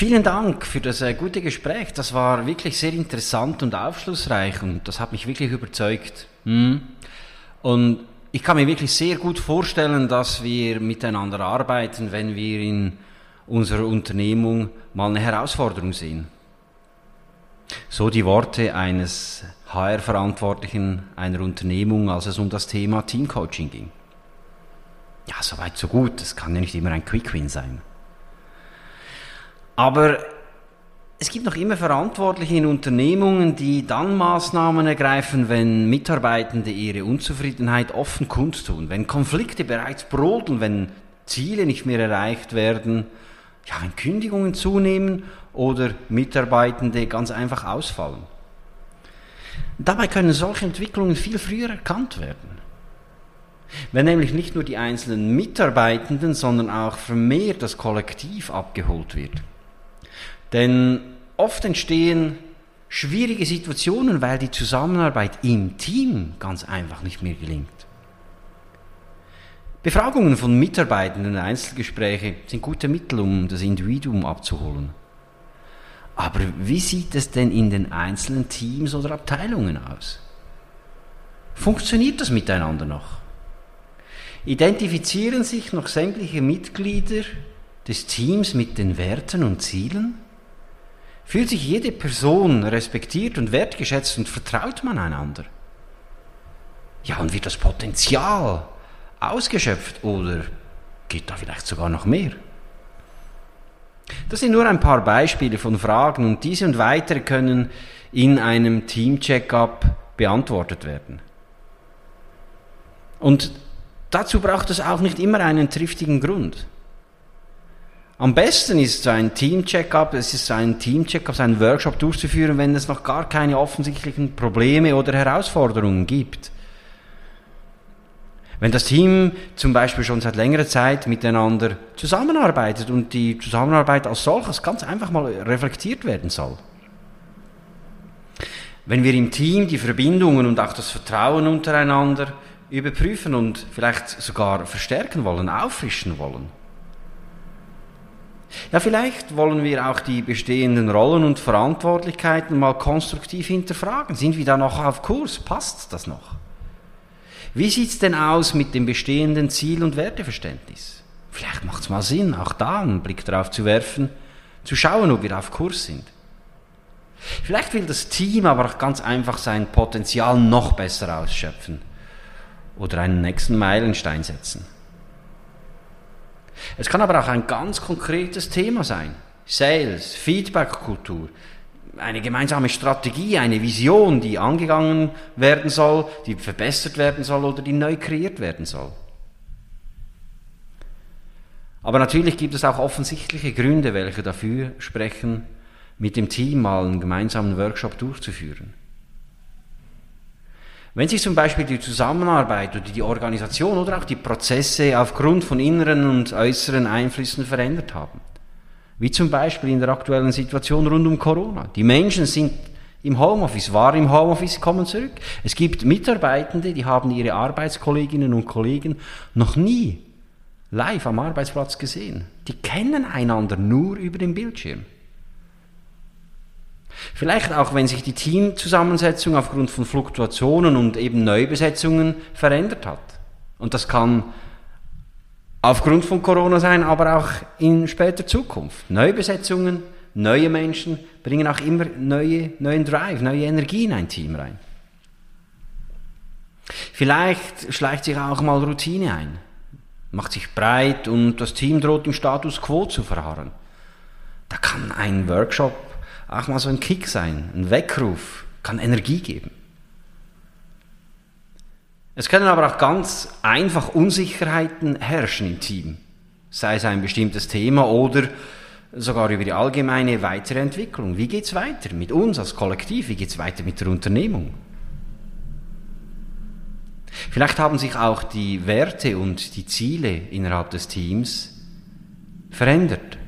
Vielen Dank für das äh, gute Gespräch. Das war wirklich sehr interessant und aufschlussreich und das hat mich wirklich überzeugt. Hm. Und ich kann mir wirklich sehr gut vorstellen, dass wir miteinander arbeiten, wenn wir in unserer Unternehmung mal eine Herausforderung sehen. So die Worte eines HR-Verantwortlichen einer Unternehmung, als es um das Thema Teamcoaching ging. Ja, soweit so gut. Das kann ja nicht immer ein Quick-Win sein. Aber es gibt noch immer Verantwortliche in Unternehmungen, die dann Maßnahmen ergreifen, wenn Mitarbeitende ihre Unzufriedenheit offen kundtun, wenn Konflikte bereits brodeln, wenn Ziele nicht mehr erreicht werden, ja, wenn Kündigungen zunehmen oder Mitarbeitende ganz einfach ausfallen. Dabei können solche Entwicklungen viel früher erkannt werden. Wenn nämlich nicht nur die einzelnen Mitarbeitenden, sondern auch vermehrt das Kollektiv abgeholt wird. Denn oft entstehen schwierige Situationen, weil die Zusammenarbeit im Team ganz einfach nicht mehr gelingt. Befragungen von Mitarbeitenden und Einzelgespräche sind gute Mittel, um das Individuum abzuholen. Aber wie sieht es denn in den einzelnen Teams oder Abteilungen aus? Funktioniert das miteinander noch? Identifizieren sich noch sämtliche Mitglieder des Teams mit den Werten und Zielen? Fühlt sich jede Person respektiert und wertgeschätzt und vertraut man einander? Ja, und wird das Potenzial ausgeschöpft oder geht da vielleicht sogar noch mehr? Das sind nur ein paar Beispiele von Fragen und diese und weitere können in einem Team-Check-up beantwortet werden. Und dazu braucht es auch nicht immer einen triftigen Grund. Am besten ist so ein Team-Check-up, es ist ein Team-Check-up, so einen Workshop durchzuführen, wenn es noch gar keine offensichtlichen Probleme oder Herausforderungen gibt. Wenn das Team zum Beispiel schon seit längerer Zeit miteinander zusammenarbeitet und die Zusammenarbeit als solches ganz einfach mal reflektiert werden soll. Wenn wir im Team die Verbindungen und auch das Vertrauen untereinander überprüfen und vielleicht sogar verstärken wollen, auffrischen wollen. Ja, vielleicht wollen wir auch die bestehenden Rollen und Verantwortlichkeiten mal konstruktiv hinterfragen. Sind wir da noch auf Kurs? Passt das noch? Wie sieht's denn aus mit dem bestehenden Ziel- und Werteverständnis? Vielleicht macht es mal Sinn, auch da einen Blick drauf zu werfen, zu schauen, ob wir auf Kurs sind. Vielleicht will das Team aber auch ganz einfach sein Potenzial noch besser ausschöpfen oder einen nächsten Meilenstein setzen. Es kann aber auch ein ganz konkretes Thema sein. Sales, Feedback-Kultur, eine gemeinsame Strategie, eine Vision, die angegangen werden soll, die verbessert werden soll oder die neu kreiert werden soll. Aber natürlich gibt es auch offensichtliche Gründe, welche dafür sprechen, mit dem Team mal einen gemeinsamen Workshop durchzuführen. Wenn sich zum Beispiel die Zusammenarbeit oder die Organisation oder auch die Prozesse aufgrund von inneren und äußeren Einflüssen verändert haben, wie zum Beispiel in der aktuellen Situation rund um Corona. Die Menschen sind im Homeoffice, waren im Homeoffice, kommen zurück. Es gibt Mitarbeitende, die haben ihre Arbeitskolleginnen und Kollegen noch nie live am Arbeitsplatz gesehen. Die kennen einander nur über den Bildschirm. Vielleicht auch, wenn sich die Teamzusammensetzung aufgrund von Fluktuationen und eben Neubesetzungen verändert hat. Und das kann aufgrund von Corona sein, aber auch in später Zukunft. Neubesetzungen, neue Menschen bringen auch immer neue, neuen Drive, neue Energie in ein Team rein. Vielleicht schleicht sich auch mal Routine ein, macht sich breit und das Team droht im Status quo zu verharren. Da kann ein Workshop auch mal so ein Kick sein, ein Weckruf, kann Energie geben. Es können aber auch ganz einfach Unsicherheiten herrschen im Team, sei es ein bestimmtes Thema oder sogar über die allgemeine weitere Entwicklung. Wie geht es weiter mit uns als Kollektiv? Wie geht es weiter mit der Unternehmung? Vielleicht haben sich auch die Werte und die Ziele innerhalb des Teams verändert.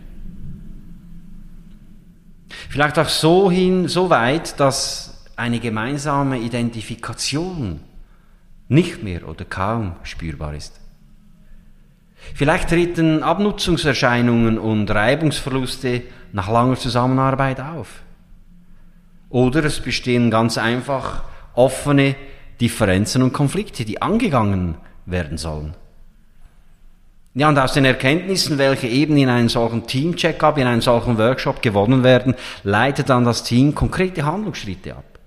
Vielleicht auch so hin, so weit, dass eine gemeinsame Identifikation nicht mehr oder kaum spürbar ist. Vielleicht treten Abnutzungserscheinungen und Reibungsverluste nach langer Zusammenarbeit auf. Oder es bestehen ganz einfach offene Differenzen und Konflikte, die angegangen werden sollen. Ja, und aus den Erkenntnissen, welche eben in einem solchen Team-Check-up, in einem solchen Workshop gewonnen werden, leitet dann das Team konkrete Handlungsschritte ab,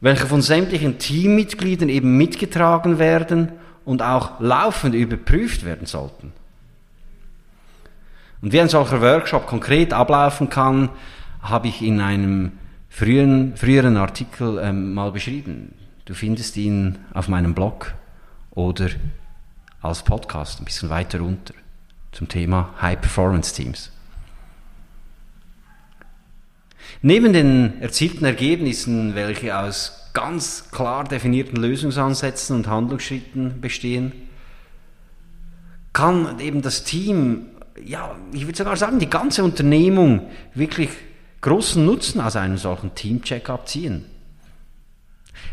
welche von sämtlichen Teammitgliedern eben mitgetragen werden und auch laufend überprüft werden sollten. Und wie ein solcher Workshop konkret ablaufen kann, habe ich in einem früheren, früheren Artikel ähm, mal beschrieben. Du findest ihn auf meinem Blog oder als Podcast ein bisschen weiter runter zum Thema High Performance Teams. Neben den erzielten Ergebnissen, welche aus ganz klar definierten Lösungsansätzen und Handlungsschritten bestehen, kann eben das Team, ja, ich würde sogar sagen, die ganze Unternehmung wirklich großen Nutzen aus einem solchen Team-Check-up ziehen.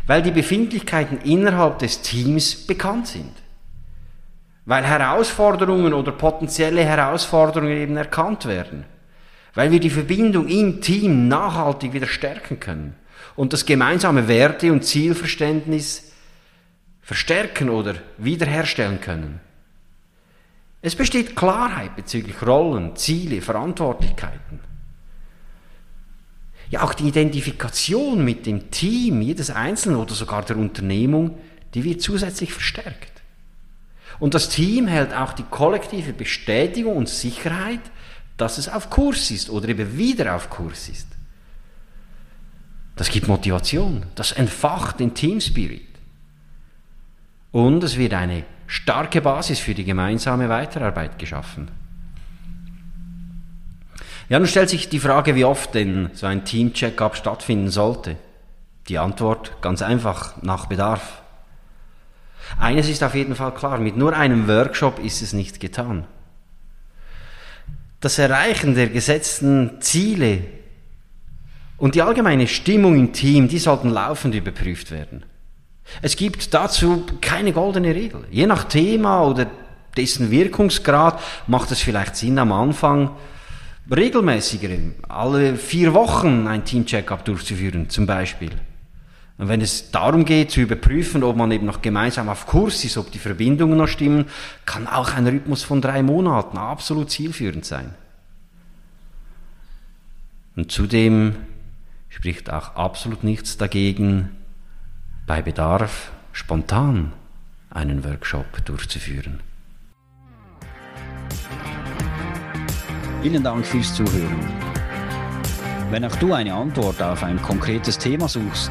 Weil die Befindlichkeiten innerhalb des Teams bekannt sind. Weil Herausforderungen oder potenzielle Herausforderungen eben erkannt werden. Weil wir die Verbindung im Team nachhaltig wieder stärken können und das gemeinsame Werte- und Zielverständnis verstärken oder wiederherstellen können. Es besteht Klarheit bezüglich Rollen, Ziele, Verantwortlichkeiten. Ja, auch die Identifikation mit dem Team jedes Einzelnen oder sogar der Unternehmung, die wird zusätzlich verstärkt. Und das Team hält auch die kollektive Bestätigung und Sicherheit, dass es auf Kurs ist oder eben wieder auf Kurs ist. Das gibt Motivation, das entfacht den Teamspirit. Und es wird eine starke Basis für die gemeinsame Weiterarbeit geschaffen. Ja, nun stellt sich die Frage, wie oft denn so ein Team-Check-up stattfinden sollte. Die Antwort ganz einfach, nach Bedarf. Eines ist auf jeden Fall klar, mit nur einem Workshop ist es nicht getan. Das Erreichen der gesetzten Ziele und die allgemeine Stimmung im Team, die sollten laufend überprüft werden. Es gibt dazu keine goldene Regel. Je nach Thema oder dessen Wirkungsgrad macht es vielleicht Sinn, am Anfang regelmäßiger, alle vier Wochen ein Team-Check-up durchzuführen, zum Beispiel. Und wenn es darum geht, zu überprüfen, ob man eben noch gemeinsam auf Kurs ist, ob die Verbindungen noch stimmen, kann auch ein Rhythmus von drei Monaten absolut zielführend sein. Und zudem spricht auch absolut nichts dagegen, bei Bedarf spontan einen Workshop durchzuführen. Vielen Dank fürs Zuhören. Wenn auch du eine Antwort auf ein konkretes Thema suchst